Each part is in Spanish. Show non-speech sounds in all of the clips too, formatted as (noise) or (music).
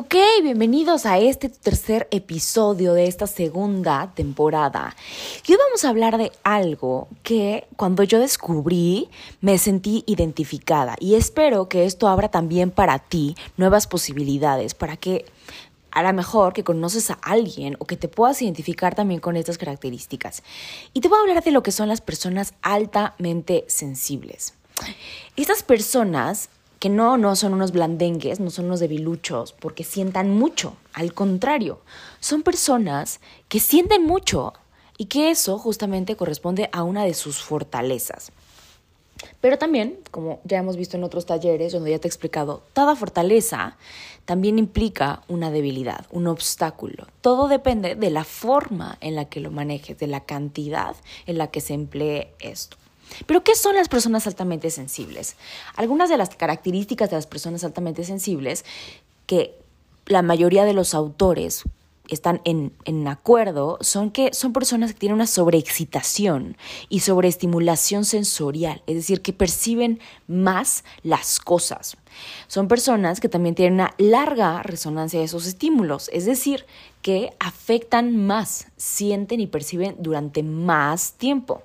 Ok, bienvenidos a este tercer episodio de esta segunda temporada. Y hoy vamos a hablar de algo que cuando yo descubrí me sentí identificada y espero que esto abra también para ti nuevas posibilidades, para que a lo mejor que conoces a alguien o que te puedas identificar también con estas características. Y te voy a hablar de lo que son las personas altamente sensibles. Estas personas que no, no son unos blandengues, no son unos debiluchos, porque sientan mucho. Al contrario, son personas que sienten mucho y que eso justamente corresponde a una de sus fortalezas. Pero también, como ya hemos visto en otros talleres donde ya te he explicado, toda fortaleza también implica una debilidad, un obstáculo. Todo depende de la forma en la que lo manejes, de la cantidad en la que se emplee esto. Pero, ¿qué son las personas altamente sensibles? Algunas de las características de las personas altamente sensibles que la mayoría de los autores están en, acuerdo son que son personas que tienen una sobreexcitación y sobreestimulación sensorial, es decir, que perciben más las cosas. Son personas que también tienen una larga resonancia de esos estímulos, es decir, que afectan más, sienten y perciben durante más tiempo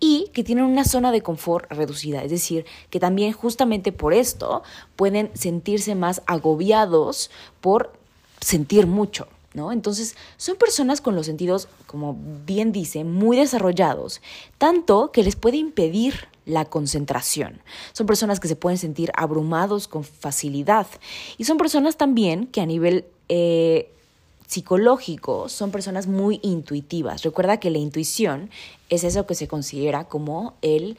y que tienen una zona de confort reducida, es decir, que también justamente por esto pueden sentirse más agobiados por sentir mucho. ¿No? Entonces, son personas con los sentidos, como bien dice, muy desarrollados, tanto que les puede impedir la concentración. Son personas que se pueden sentir abrumados con facilidad y son personas también que a nivel eh, psicológico son personas muy intuitivas. Recuerda que la intuición es eso que se considera como el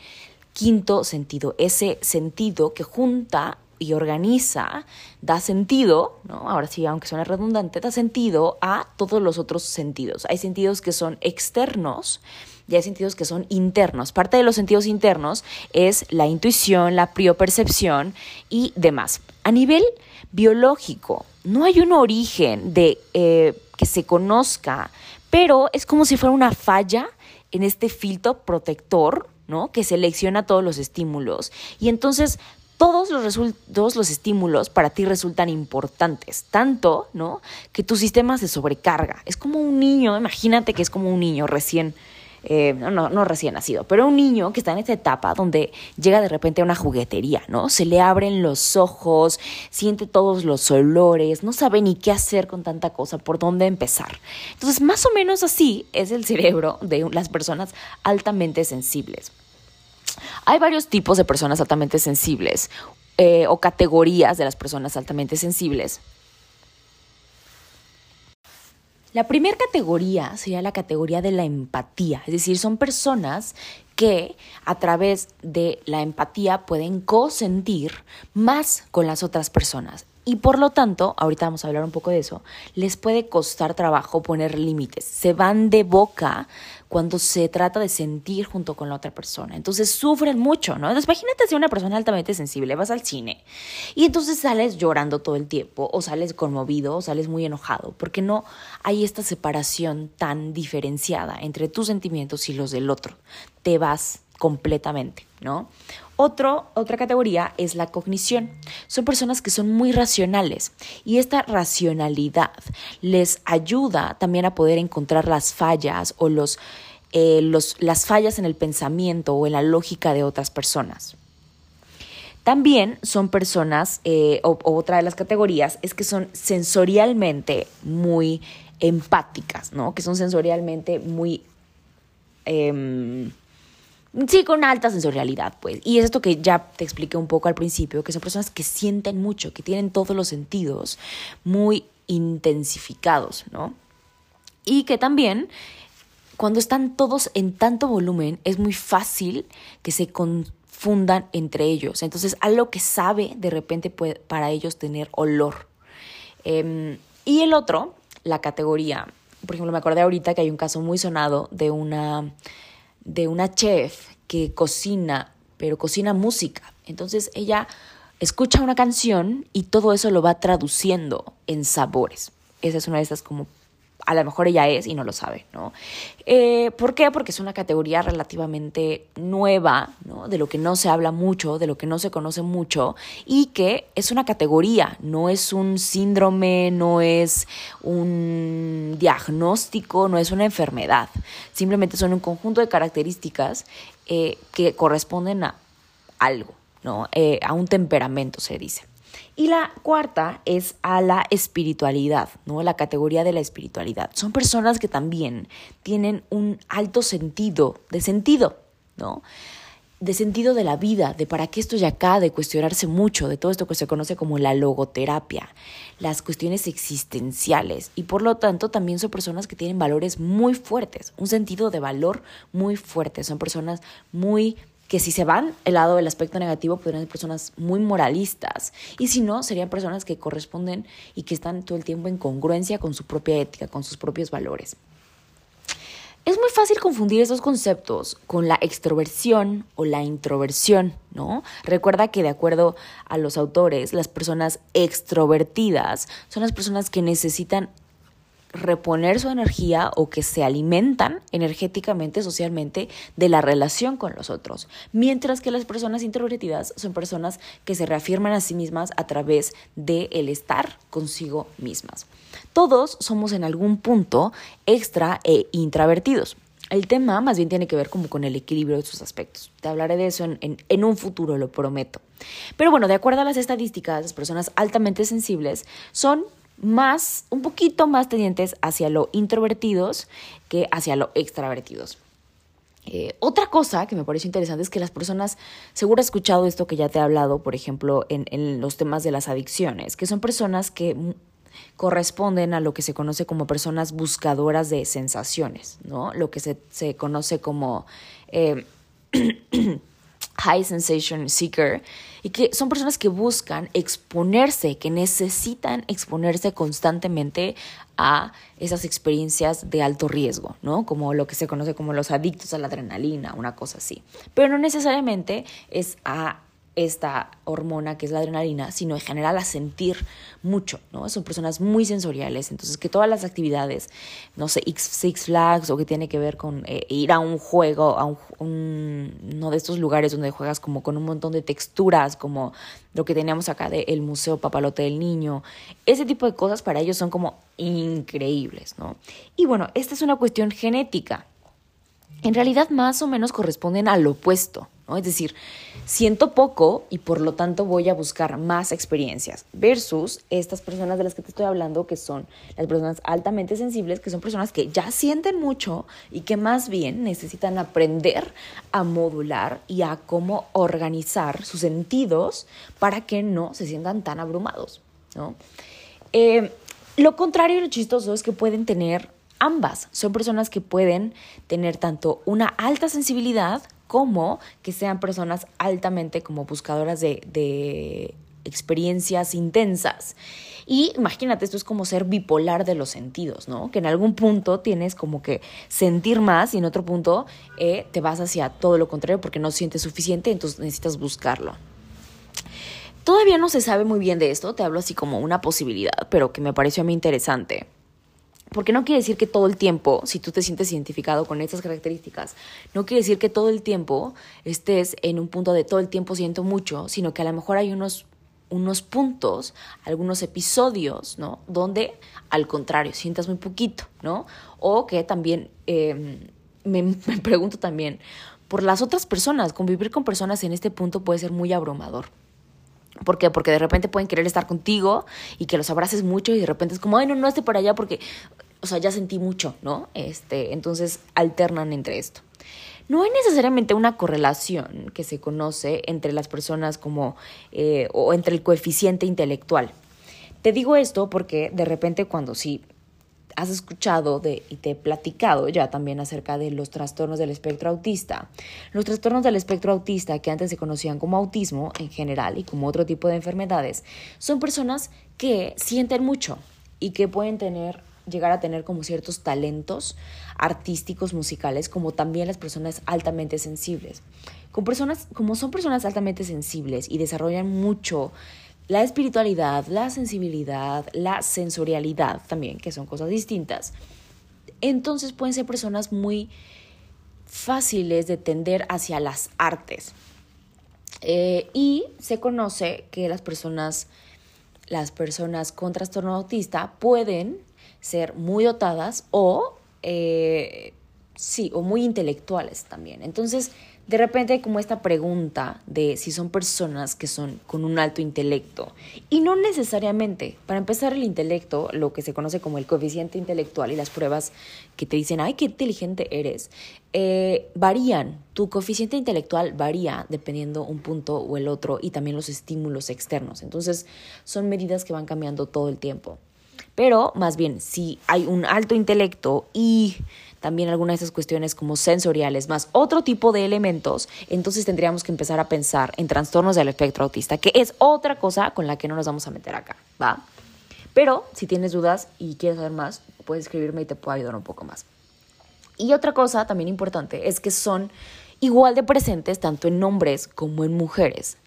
quinto sentido, ese sentido que junta y organiza, da sentido, ¿no? ahora sí, aunque suene redundante, da sentido a todos los otros sentidos. Hay sentidos que son externos y hay sentidos que son internos. Parte de los sentidos internos es la intuición, la priopercepción y demás. A nivel biológico, no hay un origen de eh, que se conozca, pero es como si fuera una falla en este filtro protector, ¿no? Que selecciona todos los estímulos. Y entonces todos los, todos los estímulos para ti resultan importantes, tanto, ¿no? Que tu sistema se sobrecarga. Es como un niño, imagínate que es como un niño recién eh, no, no, recién nacido, pero un niño que está en esta etapa donde llega de repente a una juguetería, ¿no? Se le abren los ojos, siente todos los olores, no sabe ni qué hacer con tanta cosa, por dónde empezar. Entonces, más o menos así es el cerebro de las personas altamente sensibles. Hay varios tipos de personas altamente sensibles eh, o categorías de las personas altamente sensibles. La primera categoría sería la categoría de la empatía, es decir, son personas que a través de la empatía pueden co-sentir más con las otras personas. Y por lo tanto, ahorita vamos a hablar un poco de eso, les puede costar trabajo poner límites. Se van de boca cuando se trata de sentir junto con la otra persona. Entonces sufren mucho, ¿no? Entonces imagínate si una persona altamente sensible, vas al cine y entonces sales llorando todo el tiempo o sales conmovido o sales muy enojado, porque no hay esta separación tan diferenciada entre tus sentimientos y los del otro. Te vas completamente, ¿no? otra categoría es la cognición. Son personas que son muy racionales y esta racionalidad les ayuda también a poder encontrar las fallas o los, eh, las fallas en el pensamiento o en la lógica de otras personas. También son personas, eh, o, otra de las categorías es que son sensorialmente muy empáticas, ¿no? Que son sensorialmente muy... Em, Sí, con alta sensorialidad, pues. Y es esto que ya te expliqué un poco al principio, que son personas que sienten mucho, que tienen todos los sentidos muy intensificados, ¿no? Y que también, cuando están todos en tanto volumen, es muy fácil que se fundan entre ellos. Entonces, algo que sabe de repente puede para ellos tener olor. Em, y el otro, la categoría, por ejemplo, me acordé ahorita que hay un caso muy sonado de una, de una chef que cocina, pero cocina música. Entonces ella escucha una canción y todo eso lo va traduciendo en sabores. Esa es una de estas como a lo mejor ella es y no lo sabe, ¿no? Eh, ¿Por qué? Porque es una categoría relativamente nueva, ¿no? De lo que no se habla mucho, de lo que no se conoce mucho y que es una categoría, no es un síndrome, no es un diagnóstico, no es una enfermedad. Simplemente son un conjunto de características eh, que corresponden a algo, ¿no? Eh, a un temperamento, se dice. Y la cuarta es a la espiritualidad, ¿no? La categoría de la espiritualidad. Son personas que también tienen un alto sentido, de sentido, ¿no? De sentido de la vida, de para qué estoy acá, de cuestionarse mucho, de todo esto que se conoce como la logoterapia, las cuestiones existenciales. Y por lo tanto también son personas que tienen valores muy fuertes, un sentido de valor muy fuerte. Son personas muy que si se van el lado del aspecto negativo podrían ser personas muy moralistas y si no serían personas que corresponden y que están todo el tiempo en congruencia con su propia ética, con sus propios valores. Es muy fácil confundir esos conceptos con la extroversión o la introversión, ¿no? Recuerda que de acuerdo a los autores, las personas extrovertidas son las personas que necesitan reponer su energía o que se alimentan energéticamente, socialmente, de la relación con los otros. Mientras que las personas introvertidas son personas que se reafirman a sí mismas a través del el estar consigo mismas. Todos somos en algún punto extra e introvertidos. El tema más bien tiene que ver como con el equilibrio de sus aspectos. Te hablaré de eso en, en, un futuro, lo prometo. Pero bueno, de acuerdo a las estadísticas, las personas altamente sensibles son más, un poquito más tendientes hacia lo introvertidos que hacia lo extravertidos. Eh, otra cosa que me parece interesante es que las personas, seguro has escuchado esto que ya te he hablado, por ejemplo, en, en los temas de las adicciones, que son personas que corresponden a lo que se conoce como personas buscadoras de sensaciones, ¿no? Lo que se, se conoce como eh, (clears throat) high sensation seeker, y que son personas que buscan exponerse, que necesitan exponerse constantemente a esas experiencias de alto riesgo, ¿no? Como lo que se conoce como los adictos a la adrenalina, una cosa así. Pero no necesariamente es a esta hormona que es la adrenalina, sino en general a sentir mucho, ¿no? Son personas muy sensoriales, entonces que todas las actividades, no sé, Six Flags o que tiene que ver con eh, ir a un juego, a un, un, uno de estos lugares donde juegas como con un montón de texturas, como lo que teníamos acá del el Museo Papalote del Niño, ese tipo de cosas para ellos son como increíbles, ¿no? Y bueno, esta es una cuestión genética. En realidad más o menos corresponden al opuesto, es decir, siento poco y por lo tanto voy a buscar más experiencias versus estas personas de las que te estoy hablando que son las personas altamente sensibles, que son personas que ya sienten mucho y que más bien necesitan aprender a modular y a cómo organizar sus sentidos para que no se sientan tan abrumados, eh, lo contrario y lo chistoso es que pueden tener ambas. Son personas que pueden tener tanto una alta sensibilidad como que sean personas altamente como buscadoras de, experiencias intensas. Y imagínate, esto es como ser bipolar de los sentidos, ¿no? Que en algún punto tienes como que sentir más y en otro punto eh, te vas hacia todo lo contrario porque no sientes suficiente, entonces necesitas buscarlo. Todavía no se sabe muy bien de esto, te hablo así como una posibilidad, pero que me pareció a mí interesante. Porque no quiere decir que todo el tiempo, si tú te sientes identificado con estas características, no quiere decir que todo el tiempo estés en un punto de todo el tiempo siento mucho, sino que a lo mejor hay unos, unos puntos, algunos episodios, ¿no? Donde al contrario, sientas muy poquito, ¿no? O que también em, me, (laughs) me pregunto también, por las otras personas, convivir con personas en este punto puede ser muy abrumador. ¿Por qué? Porque de repente pueden querer estar contigo y que los abraces mucho y de repente es como, ay, no, no esté por allá porque, o sea, ya sentí mucho, ¿no? Este, entonces alternan entre esto. No hay necesariamente una correlación que se conoce entre las personas como, eh, o entre el coeficiente intelectual. Te digo esto porque de repente cuando sí has escuchado de, y te he platicado ya también acerca de los trastornos del espectro autista. Los trastornos del espectro autista, que antes se conocían como autismo en general y como otro tipo de enfermedades, son personas que sienten mucho y que pueden tener llegar a tener como ciertos talentos artísticos, musicales, como también las personas altamente sensibles. Con personas, como son personas altamente sensibles y desarrollan mucho la espiritualidad, la sensibilidad, la sensorialidad también, que son cosas distintas, entonces pueden ser personas muy fáciles de tender hacia las artes. Eh, y se conoce que las personas, las personas con trastorno autista pueden ser muy dotadas o, eh, sí, o muy intelectuales también. Entonces, de repente hay como esta pregunta de si son personas que son con un alto intelecto. Y no necesariamente. Para empezar, el intelecto, lo que se conoce como el coeficiente intelectual y las pruebas que te dicen, ay, qué inteligente eres, eh, varían. Tu coeficiente intelectual varía dependiendo un punto o el otro y también los estímulos externos. Entonces, son medidas que van cambiando todo el tiempo. Pero más bien, si hay un alto intelecto y también algunas de esas cuestiones como sensoriales, más otro tipo de elementos, entonces tendríamos que empezar a pensar en trastornos del espectro autista, que es otra cosa con la que no nos vamos a meter acá, ¿va? Pero si tienes dudas y quieres saber más, puedes escribirme y te puedo ayudar un poco más. Y otra cosa también importante es que son igual de presentes tanto en hombres como en mujeres.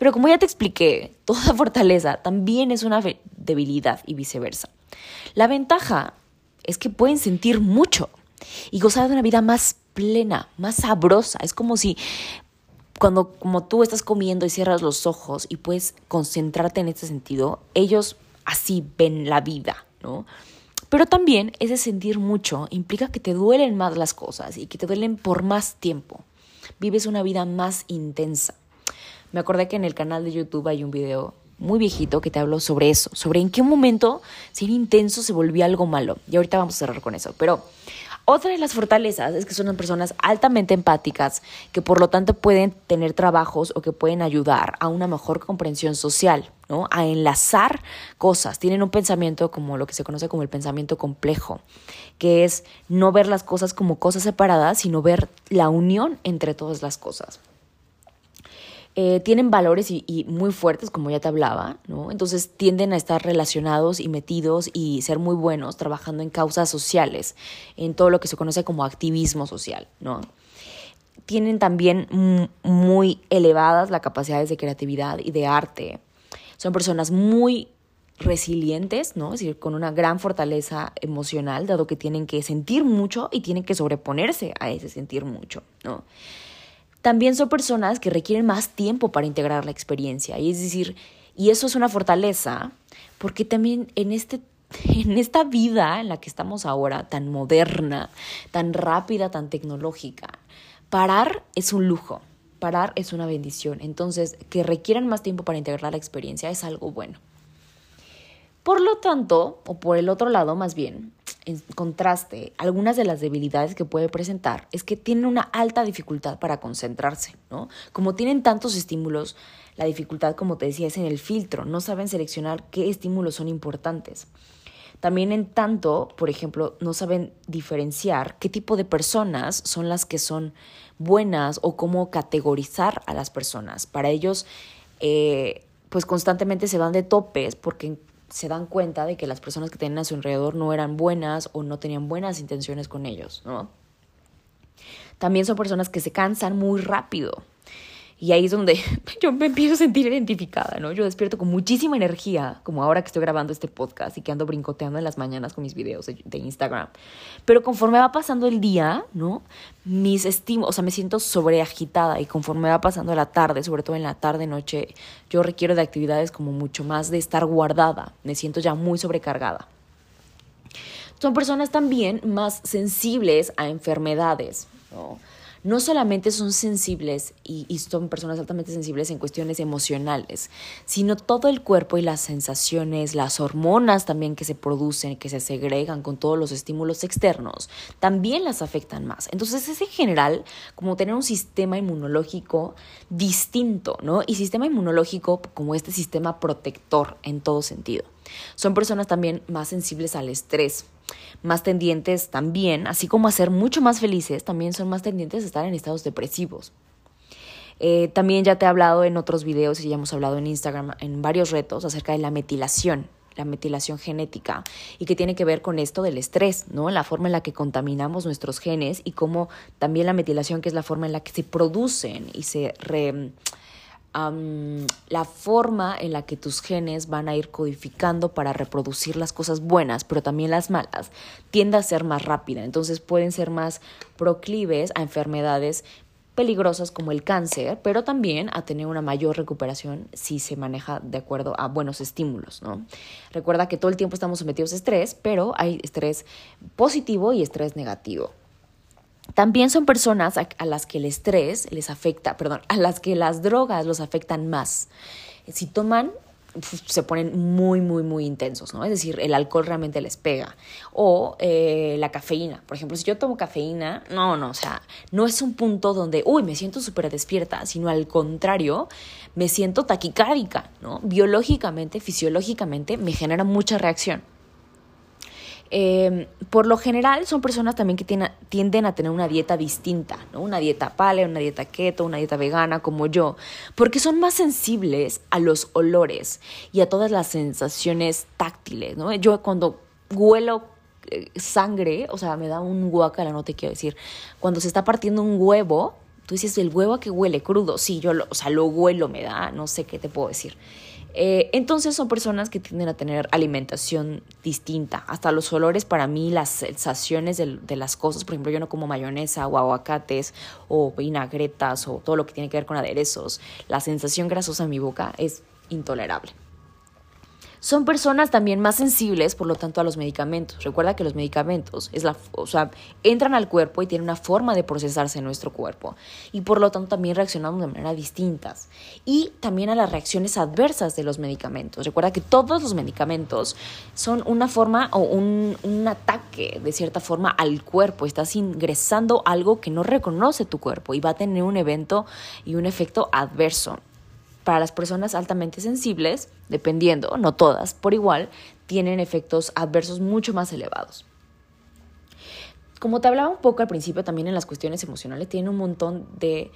Pero como ya te expliqué, (laughs) toda fortaleza también es una debilidad y viceversa. La ventaja es que pueden sentir mucho y gozar de una vida más plena, más sabrosa. Es como si cuando como tú estás comiendo y cierras los ojos y puedes concentrarte en este sentido, ellos así ven la vida, ¿no? Pero también ese sentir mucho implica que te duelen más las cosas y que te duelen por más tiempo. Vives una vida más intensa. Me acordé que en el canal de YouTube hay un video muy viejito que te habló sobre eso, sobre en qué momento ser intenso se volvía algo malo. Y ahorita vamos a cerrar con eso. Pero otra de las fortalezas es que son personas altamente empáticas, que por lo tanto pueden tener trabajos o que pueden ayudar a una mejor comprensión social, ¿no? A enlazar cosas. Tienen un pensamiento como lo que se conoce como el pensamiento complejo, que es no ver las cosas como cosas separadas, sino ver la unión entre todas las cosas. Eh, tienen valores y, muy fuertes, como ya te hablaba, ¿no? Entonces tienden a estar relacionados y metidos y ser muy buenos trabajando en causas sociales, en todo lo que se conoce como activismo social, ¿no? Tienen también muy elevadas las capacidades de creatividad y de arte. Son personas muy resilientes, ¿no? Es decir, con una gran fortaleza emocional, dado que tienen que sentir mucho y tienen que sobreponerse a ese sentir mucho, ¿no? También son personas que requieren más tiempo para integrar la experiencia. Y es decir, y eso es una fortaleza, porque también en, este, (laughs) en esta vida en la que estamos ahora, tan moderna, tan rápida, tan tecnológica, parar es un lujo, parar es una bendición. Entonces, que requieran más tiempo para integrar la experiencia es algo bueno. Por lo tanto, o por el otro lado más bien, en contraste, algunas de las debilidades que puede presentar es que tienen una alta dificultad para concentrarse, ¿no? Como tienen tantos estímulos, la dificultad, como te decía, es en el filtro, no saben seleccionar qué estímulos son importantes. También en tanto, por ejemplo, no saben diferenciar qué tipo de personas son las que son buenas o cómo categorizar a las personas. Para ellos, eh, pues constantemente se van de topes porque se dan cuenta de que las personas que tenían a su alrededor no eran buenas o no tenían buenas intenciones con ellos, ¿no? También son personas que se cansan muy rápido. Y ahí es donde (laughs) yo me empiezo a sentir identificada, ¿no? Yo despierto con muchísima energía, como ahora que estoy grabando este podcast y que ando brincoteando en las mañanas con mis videos de, Instagram. Pero conforme va pasando el día, ¿no? Mis estímulos, o sea, me siento sobreagitada y conforme va pasando la tarde, sobre todo en la tarde, noche, yo requiero de actividades como mucho más de estar guardada. Me siento ya muy sobrecargada. Son personas también más sensibles a enfermedades, ¿no? No solamente son sensibles y, son personas altamente sensibles en cuestiones emocionales, sino todo el cuerpo y las sensaciones, las hormonas también que se producen, que se segregan con todos los estímulos externos, también las afectan más. Entonces es en general como tener un sistema inmunológico distinto, ¿no? Y sistema inmunológico como este sistema protector en todo sentido. Son personas también más sensibles al estrés más tendientes también, así como a ser mucho más felices, también son más tendientes a estar en estados depresivos. Eh, también ya te he hablado en otros videos y ya hemos hablado en Instagram en varios retos acerca de la metilación, la metilación genética y que tiene que ver con esto del estrés, ¿no? La forma en la que contaminamos nuestros genes y cómo también la metilación, que es la forma en la que se producen y se la forma en la que tus genes van a ir codificando para reproducir las cosas buenas, pero también las malas, tiende a ser más rápida. Entonces pueden ser más proclives a enfermedades peligrosas como el cáncer, pero también a tener una mayor recuperación si se maneja de acuerdo a buenos estímulos, ¿no? Recuerda que todo el tiempo estamos sometidos a estrés, pero hay estrés positivo y estrés negativo. También son personas a, las que el estrés les afecta, perdón, a las que las drogas los afectan más. Si toman se ponen muy, muy, muy intensos, ¿no? Es decir, el alcohol realmente les pega. O eh, la cafeína. Por ejemplo, si yo tomo cafeína, no, no, o sea, no es un punto donde, uy, me siento súper despierta, sino al contrario, me siento taquicárdica, ¿no? Biológicamente, fisiológicamente, me genera mucha reacción. Em, por lo general son personas también que tienden a tener una dieta distinta, ¿no? Una dieta paleo, una dieta keto, una dieta vegana como yo, porque son más sensibles a los olores y a todas las sensaciones táctiles, ¿no? Yo cuando huelo eh, sangre, o sea, me da un guacala, no te quiero decir, cuando se está partiendo un huevo, tú dices, el huevo a que huele crudo, sí, yo, o sea, lo huelo, me da, no sé qué te puedo decir. Eh, entonces son personas que tienden a tener alimentación distinta. Hasta los olores, para mí, las sensaciones de, de, las cosas, por ejemplo, yo no como mayonesa o aguacates o vinagretas o todo lo que tiene que ver con aderezos. La sensación grasosa en mi boca es intolerable. Son personas también más sensibles, por lo tanto, a los medicamentos. Recuerda que los medicamentos es la, o sea, entran al cuerpo y tienen una forma de procesarse en nuestro cuerpo. Y por lo tanto también reaccionamos de manera distintas. Y también a las reacciones adversas de los medicamentos. Recuerda que todos los medicamentos son una forma o un, un ataque, de cierta forma, al cuerpo. Estás ingresando algo que no reconoce tu cuerpo y va a tener un evento y un efecto adverso para las personas altamente sensibles, dependiendo, no todas, por igual, tienen efectos adversos mucho más elevados. Como te hablaba un poco al principio, también en las cuestiones emocionales tienen un montón de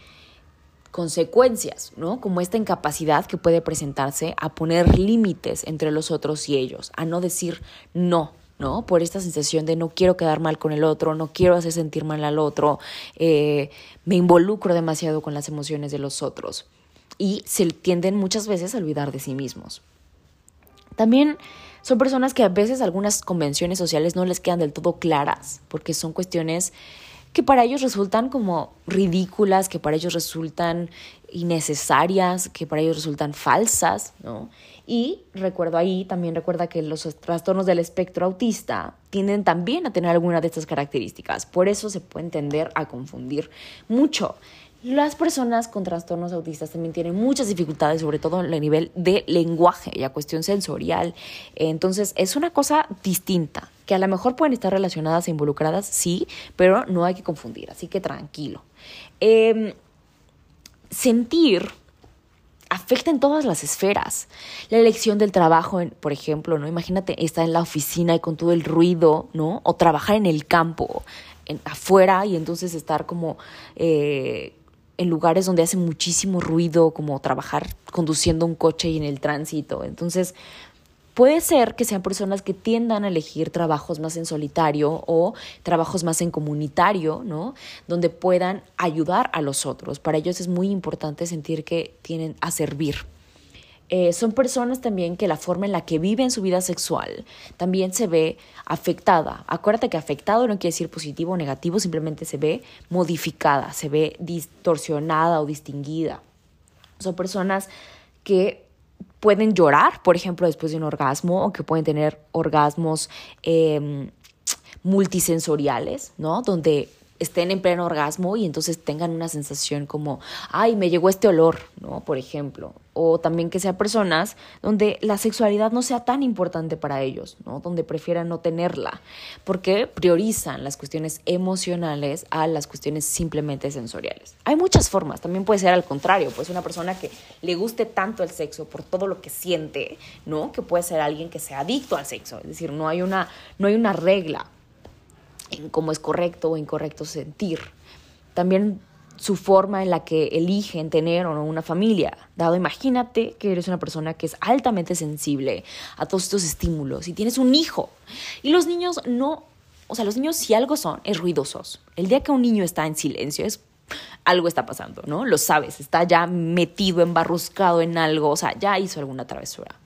consecuencias, ¿no? Como esta incapacidad que puede presentarse a poner límites entre los otros y ellos, a no decir no, ¿no? Por esta sensación de no quiero quedar mal con el otro, no quiero hacer sentir mal al otro, eh, me involucro demasiado con las emociones de los otros y se tienden muchas veces a olvidar de sí mismos. También son personas que a veces algunas convenciones sociales no les quedan del todo claras, porque son cuestiones que para ellos resultan como ridículas, que para ellos resultan innecesarias, que para ellos resultan falsas, ¿no? Y recuerdo ahí, también recuerda que los trastornos del espectro autista tienden también a tener alguna de estas características, por eso se puede tender a confundir mucho. Las personas con trastornos autistas también tienen muchas dificultades, sobre todo en el nivel de lenguaje y a cuestión sensorial. Entonces, es una cosa distinta, que a lo mejor pueden estar relacionadas e involucradas, sí, pero no hay que confundir, así que tranquilo. Em, sentir afecta en todas las esferas. La elección del trabajo, por ejemplo, ¿no? Imagínate estar en la oficina y con todo el ruido, ¿no? O trabajar en el campo, afuera, y entonces estar como eh, en lugares donde hace muchísimo ruido, como trabajar conduciendo un coche y en el tránsito. Entonces, puede ser que sean personas que tiendan a elegir trabajos más en solitario o trabajos más en comunitario, ¿no? Donde puedan ayudar a los otros. Para ellos es muy importante sentir que tienen a servir. Eh, son personas también que la forma en la que viven su vida sexual también se ve afectada. Acuérdate que afectado no quiere decir positivo o negativo, simplemente se ve modificada, se ve distorsionada o distinguida. Son personas que pueden llorar, por ejemplo, después de un orgasmo o que pueden tener orgasmos em, multisensoriales, ¿no? Donde estén en pleno orgasmo y entonces tengan una sensación como, ay, me llegó este olor, ¿no? Por ejemplo. O también que sean personas donde la sexualidad no sea tan importante para ellos, ¿no? Donde prefieran no tenerla, porque priorizan las cuestiones emocionales a las cuestiones simplemente sensoriales. Hay muchas formas, también puede ser al contrario, pues una persona que le guste tanto el sexo por todo lo que siente, ¿no? Que puede ser alguien que sea adicto al sexo, es decir, no hay una, no hay una regla en cómo es correcto o incorrecto sentir. También su forma en la que eligen tener o no una familia. Dado, imagínate que eres una persona que es altamente sensible a todos estos estímulos y tienes un hijo. Y los niños no, o sea, los niños si algo son, es ruidosos. El día que un niño está en silencio es algo está pasando, ¿no? Lo sabes, está ya metido, embarruscado en algo, o sea, ya hizo alguna travesura.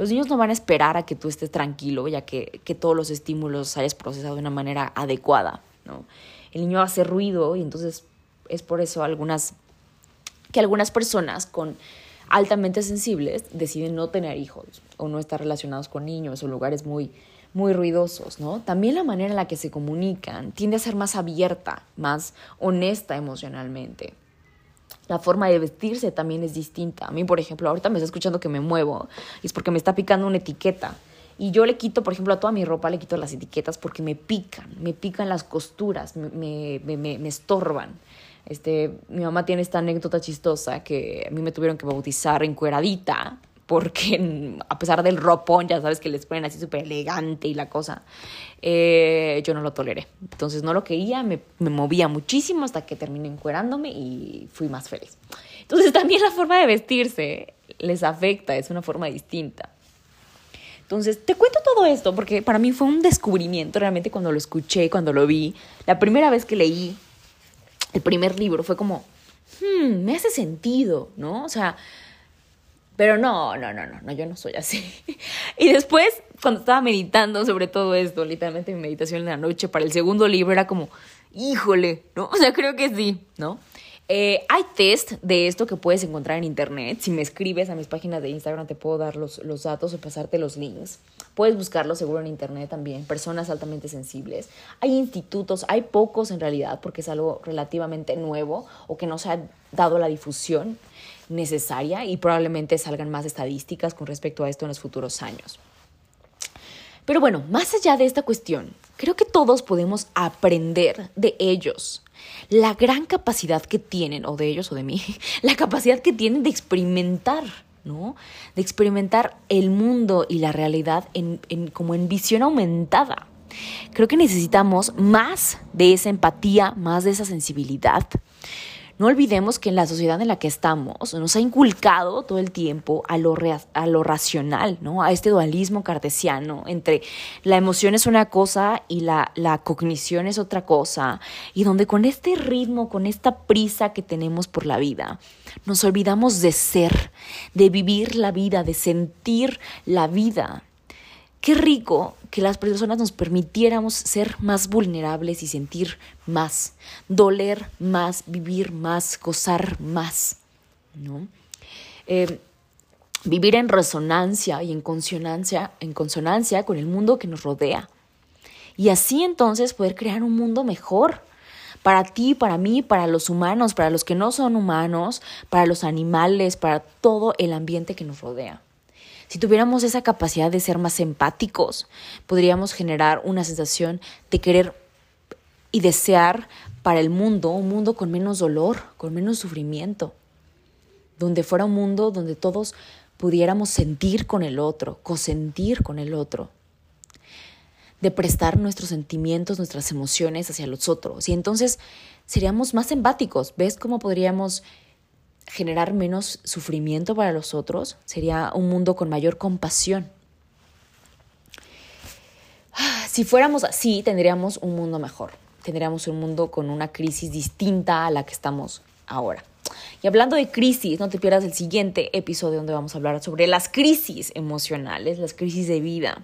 Los niños no van a esperar a que tú estés tranquilo, ya que, que todos los estímulos hayas procesado de una manera adecuada, ¿no? El niño hace ruido y entonces es por eso algunas, que algunas personas con altamente sensibles deciden no tener hijos o no estar relacionados con niños o lugares muy, muy ruidosos, ¿no? También la manera en la que se comunican tiende a ser más abierta, más honesta emocionalmente la forma de vestirse también es distinta. A mí, por ejemplo, ahorita me está escuchando que me muevo y es porque me está picando una etiqueta. Y yo le quito, por ejemplo, a toda mi ropa le quito las etiquetas porque me pican, me pican las costuras, me, me, me, me estorban. Este, mi mamá tiene esta anécdota chistosa que a mí me tuvieron que bautizar encueradita porque (laughs) a pesar del ropón, ya sabes que les ponen así súper elegante y la cosa, eh, yo no lo toleré. Entonces no lo quería, me, me, movía muchísimo hasta que terminé encuerándome y fui más feliz. Entonces (laughs) también la forma de vestirse les afecta, es una forma distinta. Entonces, te cuento todo esto porque para mí fue un descubrimiento realmente cuando lo escuché, cuando lo vi. La primera vez que leí el primer libro fue como, hmm, me hace sentido, ¿no? O sea, pero no, no, no, no, no, yo no soy así. (laughs) y después, cuando estaba meditando sobre todo esto, literalmente mi meditación en la noche para el segundo libro era como, híjole, ¿no? (laughs) O sea, creo que sí, ¿no? Eh, hay test de esto que puedes encontrar en internet. Si me escribes a mis páginas de Instagram te puedo dar los, los datos o pasarte los links. Puedes buscarlo seguro en internet también. Personas altamente sensibles. Hay institutos, hay pocos en realidad porque es algo relativamente nuevo o que no se ha dado la difusión necesaria y probablemente salgan más estadísticas con respecto a esto en los futuros años. Pero bueno, más allá de esta cuestión, creo que todos podemos aprender de ellos la gran capacidad que tienen, o de ellos o de mí, (laughs) la capacidad que tienen de experimentar, ¿no? De experimentar el mundo y la realidad en, en, como en visión aumentada. Creo que necesitamos más de esa empatía, más de esa sensibilidad. No olvidemos que en la sociedad en la que estamos nos ha inculcado todo el tiempo a lo, a lo racional, ¿no? a este dualismo cartesiano entre la emoción es una cosa y la, la cognición es otra cosa, y donde con este ritmo, con esta prisa que tenemos por la vida, nos olvidamos de ser, de vivir la vida, de sentir la vida. Qué rico que las personas nos permitiéramos ser más vulnerables y sentir más, doler más, vivir más, gozar más, ¿no? Eh, vivir en resonancia y en consonancia, en consonancia con el mundo que nos rodea. Y así entonces poder crear un mundo mejor para ti, para mí, para los humanos, para los que no son humanos, para los animales, para todo el ambiente que nos rodea. Si tuviéramos esa capacidad de ser más empáticos, podríamos generar una sensación de querer y desear para el mundo un mundo con menos dolor, con menos sufrimiento, donde fuera un mundo donde todos pudiéramos sentir con el otro, cosentir con el otro, de prestar nuestros sentimientos, nuestras emociones hacia los otros. Y entonces seríamos más empáticos. ¿Ves cómo podríamos generar menos sufrimiento para los otros, sería un mundo con mayor compasión. Si fuéramos así, tendríamos un mundo mejor, tendríamos un mundo con una crisis distinta a la que estamos ahora. Y hablando de crisis, no te pierdas el siguiente episodio donde vamos a hablar sobre las crisis emocionales, las crisis de vida.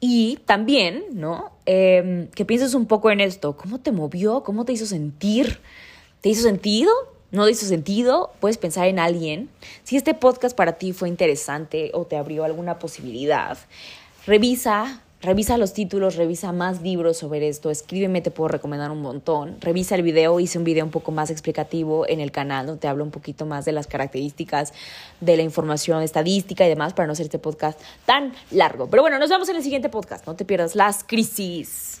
Y también, ¿no? Em, que pienses un poco en esto. ¿Cómo te movió? ¿Cómo te hizo sentir? ¿Te hizo sentido? No hizo sentido, puedes pensar en alguien. Si este podcast para ti fue interesante o te abrió alguna posibilidad, revisa Revisa los títulos, revisa más libros sobre esto, escríbeme, te puedo recomendar un montón. Revisa el video, hice un video un poco más explicativo en el canal donde te hablo un poquito más de las características de la información estadística y demás para no hacer este podcast tan largo. Pero bueno, nos vemos en el siguiente podcast. No te pierdas las crisis.